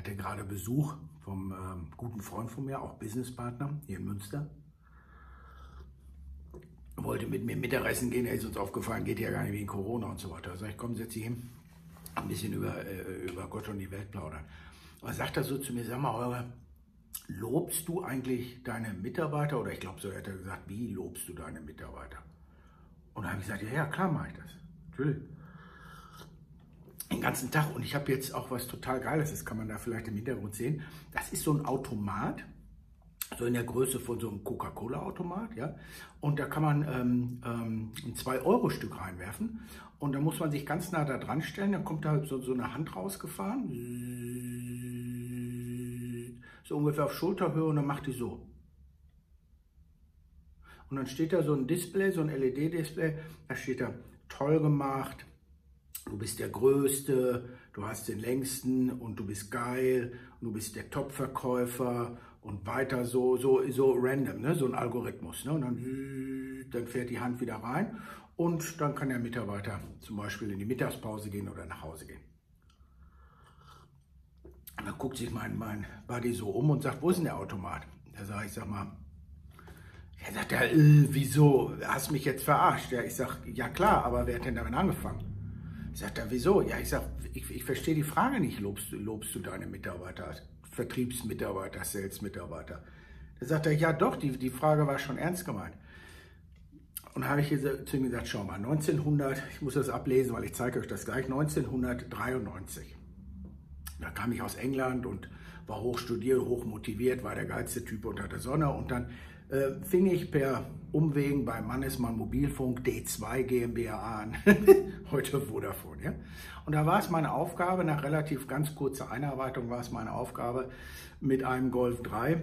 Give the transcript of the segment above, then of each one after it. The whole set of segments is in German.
hatte gerade Besuch vom ähm, guten Freund von mir, auch Businesspartner hier in Münster. Wollte mit mir Mittagessen gehen, er ist uns aufgefallen, geht ja gar nicht wegen Corona und so weiter. Da sag ich, komm, setz dich hin, ein bisschen über, äh, über Gott und die Welt plaudern. Und sagt er so zu mir, sag mal, Holger, lobst du eigentlich deine Mitarbeiter? Oder ich glaube, so hat er gesagt, wie lobst du deine Mitarbeiter? Und da habe ich gesagt, ja, ja, klar mache ich das. Natürlich. Den ganzen Tag. Und ich habe jetzt auch was total Geiles, das kann man da vielleicht im Hintergrund sehen. Das ist so ein Automat, so in der Größe von so einem Coca-Cola-Automat, ja. Und da kann man ähm, ähm, ein 2-Euro-Stück reinwerfen. Und da muss man sich ganz nah da dran stellen. Dann kommt da so, so eine Hand rausgefahren. So ungefähr auf Schulterhöhe und dann macht die so. Und dann steht da so ein Display, so ein LED-Display, da steht da, toll gemacht, du bist der Größte, du hast den längsten und du bist geil, und du bist der Top-Verkäufer und weiter so, so, so random, ne? so ein Algorithmus. Ne? Und dann, dann fährt die Hand wieder rein und dann kann der Mitarbeiter zum Beispiel in die Mittagspause gehen oder nach Hause gehen. Und dann guckt sich mein, mein Buddy so um und sagt, wo ist denn der Automat? Da sage ich, sag mal, er sagt, äh, wieso? Hast mich jetzt verarscht? Ja, ich sag, ja klar, aber wer hat denn damit angefangen? Sagt er, wieso? Ja, ich sag, ich, ich verstehe die Frage nicht, lobst, lobst du deine Mitarbeiter, Vertriebsmitarbeiter, Sales-Mitarbeiter? Da sagt er, ja doch, die, die Frage war schon ernst gemeint. Und habe ich zu ihm gesagt, schau mal, 1900, ich muss das ablesen, weil ich zeige euch das gleich, 1993. Da kam ich aus England und war hoch studiert, hoch motiviert, war der geilste Typ unter der Sonne und dann äh, fing ich per Umwegen bei Mannesmann Mobilfunk D2 GmbH an, heute Vodafone. Ja? Und da war es meine Aufgabe, nach relativ ganz kurzer Einarbeitung war es meine Aufgabe, mit einem Golf 3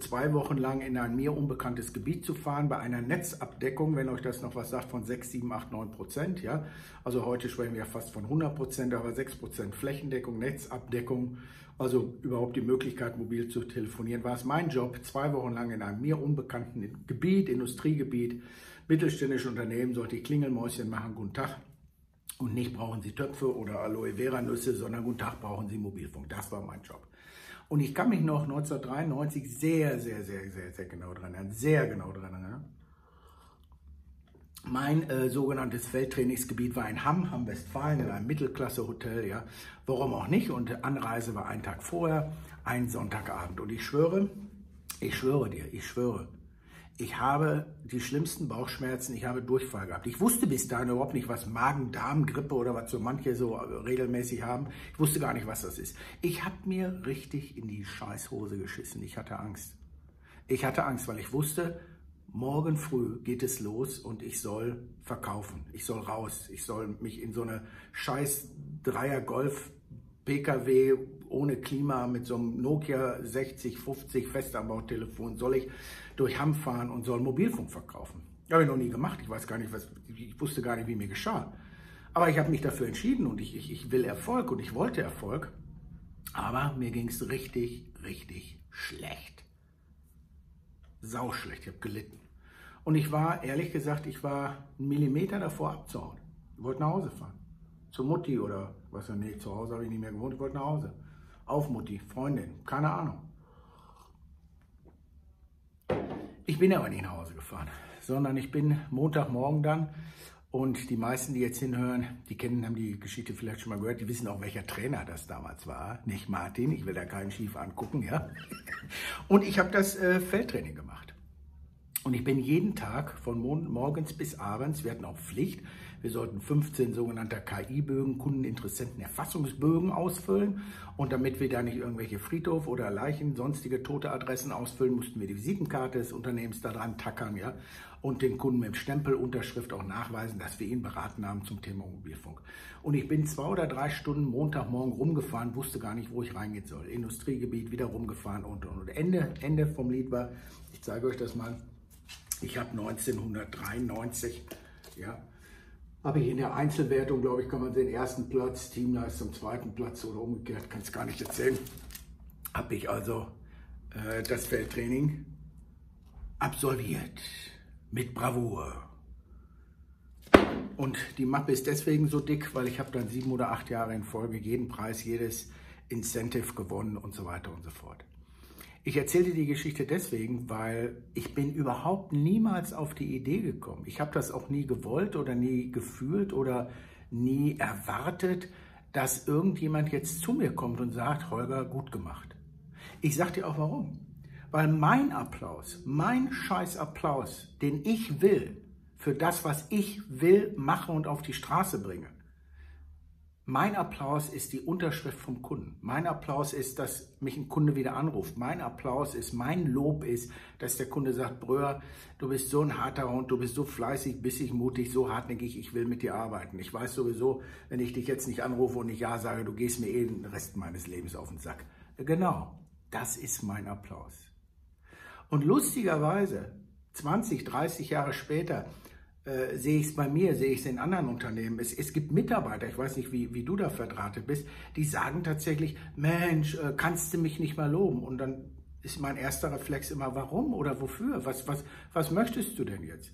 zwei Wochen lang in ein mir unbekanntes Gebiet zu fahren, bei einer Netzabdeckung, wenn euch das noch was sagt, von 6, 7, 8, 9 Prozent. Ja? Also heute sprechen wir fast von 100 Prozent, aber 6 Prozent Flächendeckung, Netzabdeckung also überhaupt die Möglichkeit, mobil zu telefonieren, war es mein Job, zwei Wochen lang in einem mir unbekannten Gebiet, Industriegebiet, mittelständische Unternehmen, sollte ich Klingelmäuschen machen, guten Tag. Und nicht brauchen Sie Töpfe oder Aloe Vera Nüsse, sondern guten Tag brauchen Sie Mobilfunk. Das war mein Job. Und ich kann mich noch 1993 sehr, sehr, sehr, sehr, sehr genau dran erinnern, sehr genau dran erinnern mein äh, sogenanntes Feldtrainingsgebiet war in Hamm, Hamm-Westfalen, in einem Mittelklasse-Hotel. Ja. Warum auch nicht? Und Anreise war ein Tag vorher, ein Sonntagabend. Und ich schwöre, ich schwöre dir, ich schwöre, ich habe die schlimmsten Bauchschmerzen, ich habe Durchfall gehabt. Ich wusste bis dahin überhaupt nicht, was Magen-Darm-Grippe oder was so manche so regelmäßig haben. Ich wusste gar nicht, was das ist. Ich habe mir richtig in die Scheißhose geschissen. Ich hatte Angst. Ich hatte Angst, weil ich wusste, morgen früh geht es los und ich soll verkaufen. Ich soll raus. Ich soll mich in so eine scheiß Dreier Golf PKW ohne Klima mit so einem Nokia 6050 Festanbautelefon soll ich durch Hamm fahren und soll Mobilfunk verkaufen. Habe ich noch nie gemacht. Ich weiß gar nicht, was, ich wusste gar nicht, wie mir geschah. Aber ich habe mich dafür entschieden und ich, ich, ich will Erfolg und ich wollte Erfolg. Aber mir ging es richtig, richtig schlecht. Sauschlecht. Ich habe gelitten. Und ich war, ehrlich gesagt, ich war einen Millimeter davor abzuhauen. Ich wollte nach Hause fahren. Zur Mutti oder was ja, nee, zu Hause habe ich nicht mehr gewohnt, ich wollte nach Hause. Auf Mutti, Freundin, keine Ahnung. Ich bin aber nicht nach Hause gefahren, sondern ich bin Montagmorgen dann und die meisten, die jetzt hinhören, die kennen, haben die Geschichte vielleicht schon mal gehört, die wissen auch, welcher Trainer das damals war. Nicht Martin, ich will da keinen schief angucken, ja. Und ich habe das äh, Feldtraining gemacht. Und ich bin jeden Tag von morgens bis abends, wir hatten auch Pflicht, wir sollten 15 sogenannte KI-Bögen, Kundeninteressentenerfassungsbögen ausfüllen. Und damit wir da nicht irgendwelche Friedhof oder Leichen, sonstige tote Adressen ausfüllen, mussten wir die Visitenkarte des Unternehmens da dran tackern, ja. Und den Kunden mit Stempelunterschrift auch nachweisen, dass wir ihn beraten haben zum Thema Mobilfunk. Und ich bin zwei oder drei Stunden Montagmorgen rumgefahren, wusste gar nicht, wo ich reingehen soll. Industriegebiet wieder rumgefahren und, und, und. Ende, Ende vom Lied war, ich zeige euch das mal, ich habe 1993, ja, habe ich in der Einzelwertung, glaube ich, kann man den ersten Platz, Teamleistung zweiten Platz oder umgekehrt, kann es gar nicht erzählen, habe ich also äh, das Feldtraining absolviert mit Bravour. Und die Mappe ist deswegen so dick, weil ich habe dann sieben oder acht Jahre in Folge jeden Preis, jedes Incentive gewonnen und so weiter und so fort. Ich erzähle dir die Geschichte deswegen, weil ich bin überhaupt niemals auf die Idee gekommen. Ich habe das auch nie gewollt oder nie gefühlt oder nie erwartet, dass irgendjemand jetzt zu mir kommt und sagt, Holger, gut gemacht. Ich sage dir auch warum. Weil mein Applaus, mein scheiß Applaus, den ich will, für das, was ich will, mache und auf die Straße bringe, mein Applaus ist die Unterschrift vom Kunden. Mein Applaus ist, dass mich ein Kunde wieder anruft. Mein Applaus ist, mein Lob ist, dass der Kunde sagt, Bröer, du bist so ein harter Hund, du bist so fleißig, bissig, mutig, so hartnäckig, ich will mit dir arbeiten. Ich weiß sowieso, wenn ich dich jetzt nicht anrufe und nicht Ja sage, du gehst mir eh den Rest meines Lebens auf den Sack. Genau, das ist mein Applaus. Und lustigerweise, 20, 30 Jahre später, äh, sehe ich es bei mir, sehe ich es in anderen Unternehmen. Es, es gibt Mitarbeiter, ich weiß nicht, wie, wie du da verdrahtet bist, die sagen tatsächlich, Mensch, äh, kannst du mich nicht mal loben? Und dann ist mein erster Reflex immer, warum oder wofür? Was, was, was möchtest du denn jetzt?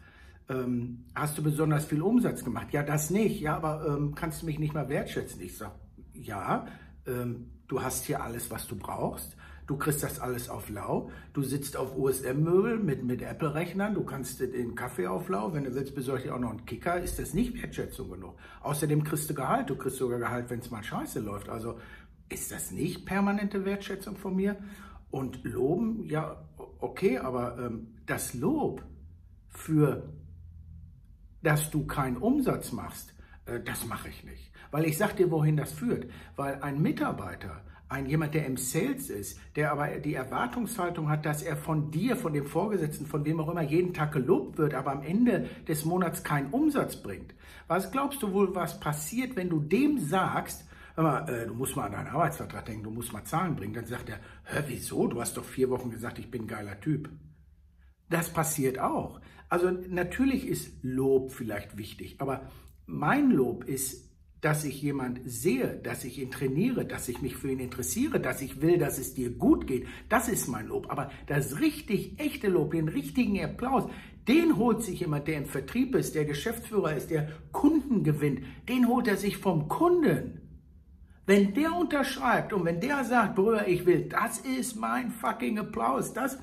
Ähm, hast du besonders viel Umsatz gemacht? Ja, das nicht. Ja, aber ähm, kannst du mich nicht mal wertschätzen? Ich sage, ja, ähm, du hast hier alles, was du brauchst. Du kriegst das alles auf Lau. Du sitzt auf USM-Möbel mit, mit Apple-Rechnern. Du kannst den Kaffee auf Lau. Wenn du willst, besorge ich auch noch einen Kicker. Ist das nicht Wertschätzung genug? Außerdem kriegst du Gehalt. Du kriegst sogar Gehalt, wenn es mal scheiße läuft. Also ist das nicht permanente Wertschätzung von mir? Und loben, ja, okay, aber ähm, das Lob für, dass du keinen Umsatz machst, äh, das mache ich nicht. Weil ich sage dir, wohin das führt. Weil ein Mitarbeiter, ein jemand, der im Sales ist, der aber die Erwartungshaltung hat, dass er von dir, von dem Vorgesetzten, von wem auch immer jeden Tag gelobt wird, aber am Ende des Monats keinen Umsatz bringt. Was glaubst du wohl, was passiert, wenn du dem sagst, hör mal, äh, du musst mal an deinen Arbeitsvertrag denken, du musst mal Zahlen bringen. Dann sagt er, hör, wieso? Du hast doch vier Wochen gesagt, ich bin ein geiler Typ. Das passiert auch. Also natürlich ist Lob vielleicht wichtig, aber mein Lob ist dass ich jemand sehe, dass ich ihn trainiere, dass ich mich für ihn interessiere, dass ich will, dass es dir gut geht, das ist mein Lob. Aber das richtig echte Lob, den richtigen Applaus, den holt sich jemand, der im Vertrieb ist, der Geschäftsführer ist, der Kunden gewinnt, den holt er sich vom Kunden. Wenn der unterschreibt und wenn der sagt, Brüder, ich will, das ist mein fucking Applaus, das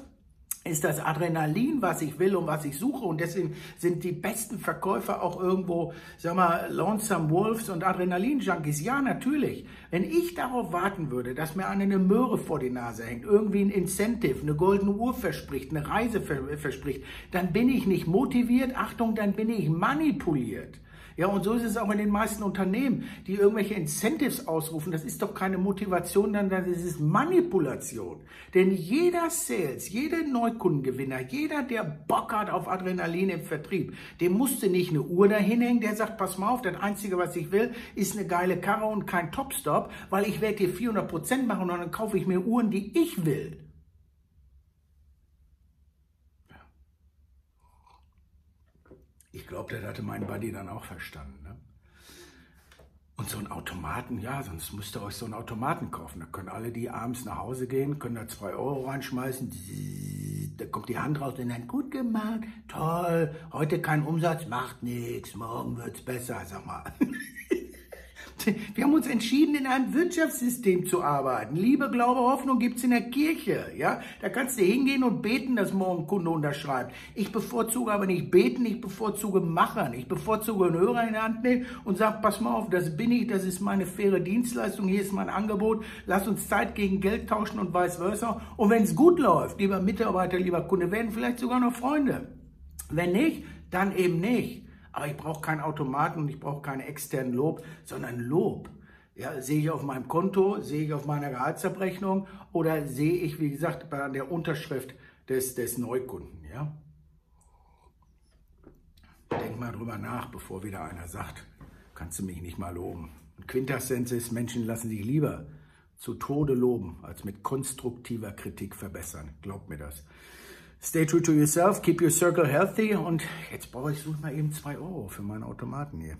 ist das Adrenalin, was ich will und was ich suche. Und deswegen sind die besten Verkäufer auch irgendwo, sag mal, Lonesome Wolves und Adrenalin-Junkies. Ja, natürlich. Wenn ich darauf warten würde, dass mir eine Möhre vor die Nase hängt, irgendwie ein Incentive, eine goldene Uhr verspricht, eine Reise verspricht, dann bin ich nicht motiviert. Achtung, dann bin ich manipuliert. Ja, und so ist es auch in den meisten Unternehmen, die irgendwelche Incentives ausrufen. Das ist doch keine Motivation, dann, dann ist Manipulation. Denn jeder Sales, jeder Neukundengewinner, jeder, der Bock hat auf Adrenalin im Vertrieb, dem musste nicht eine Uhr dahin hängen, der sagt, pass mal auf, das Einzige, was ich will, ist eine geile Karre und kein Topstop, weil ich werde dir 400 Prozent machen und dann kaufe ich mir Uhren, die ich will. Ich glaube, das hatte mein Buddy dann auch verstanden. Ne? Und so ein Automaten, ja, sonst müsst ihr euch so einen Automaten kaufen. Da können alle, die abends nach Hause gehen, können da zwei Euro reinschmeißen. Da kommt die Hand raus und dann, gut gemacht, toll, heute kein Umsatz, macht nichts, morgen wird's besser, sag mal. Wir haben uns entschieden, in einem Wirtschaftssystem zu arbeiten. Liebe, Glaube, Hoffnung gibt's in der Kirche. Ja, da kannst du hingehen und beten, dass morgen ein Kunde unterschreibt. Ich bevorzuge aber nicht beten, ich bevorzuge machen. Ich bevorzuge einen Hörer in die Hand nehmen und sag, pass mal auf, das bin ich, das ist meine faire Dienstleistung, hier ist mein Angebot. Lass uns Zeit gegen Geld tauschen und vice versa. Und wenn es gut läuft, lieber Mitarbeiter, lieber Kunde, werden vielleicht sogar noch Freunde. Wenn nicht, dann eben nicht. Aber ich brauche keinen Automaten und ich brauche keinen externen Lob, sondern Lob. Ja, sehe ich auf meinem Konto, sehe ich auf meiner Gehaltsabrechnung oder sehe ich, wie gesagt, bei der Unterschrift des, des Neukunden. Ja? Denk mal drüber nach, bevor wieder einer sagt, kannst du mich nicht mal loben. Quintessenz ist, Menschen lassen sich lieber zu Tode loben, als mit konstruktiver Kritik verbessern. Glaubt mir das. Stay true to yourself, keep your circle healthy und jetzt brauche ich suche mal eben zwei Euro für meinen Automaten hier.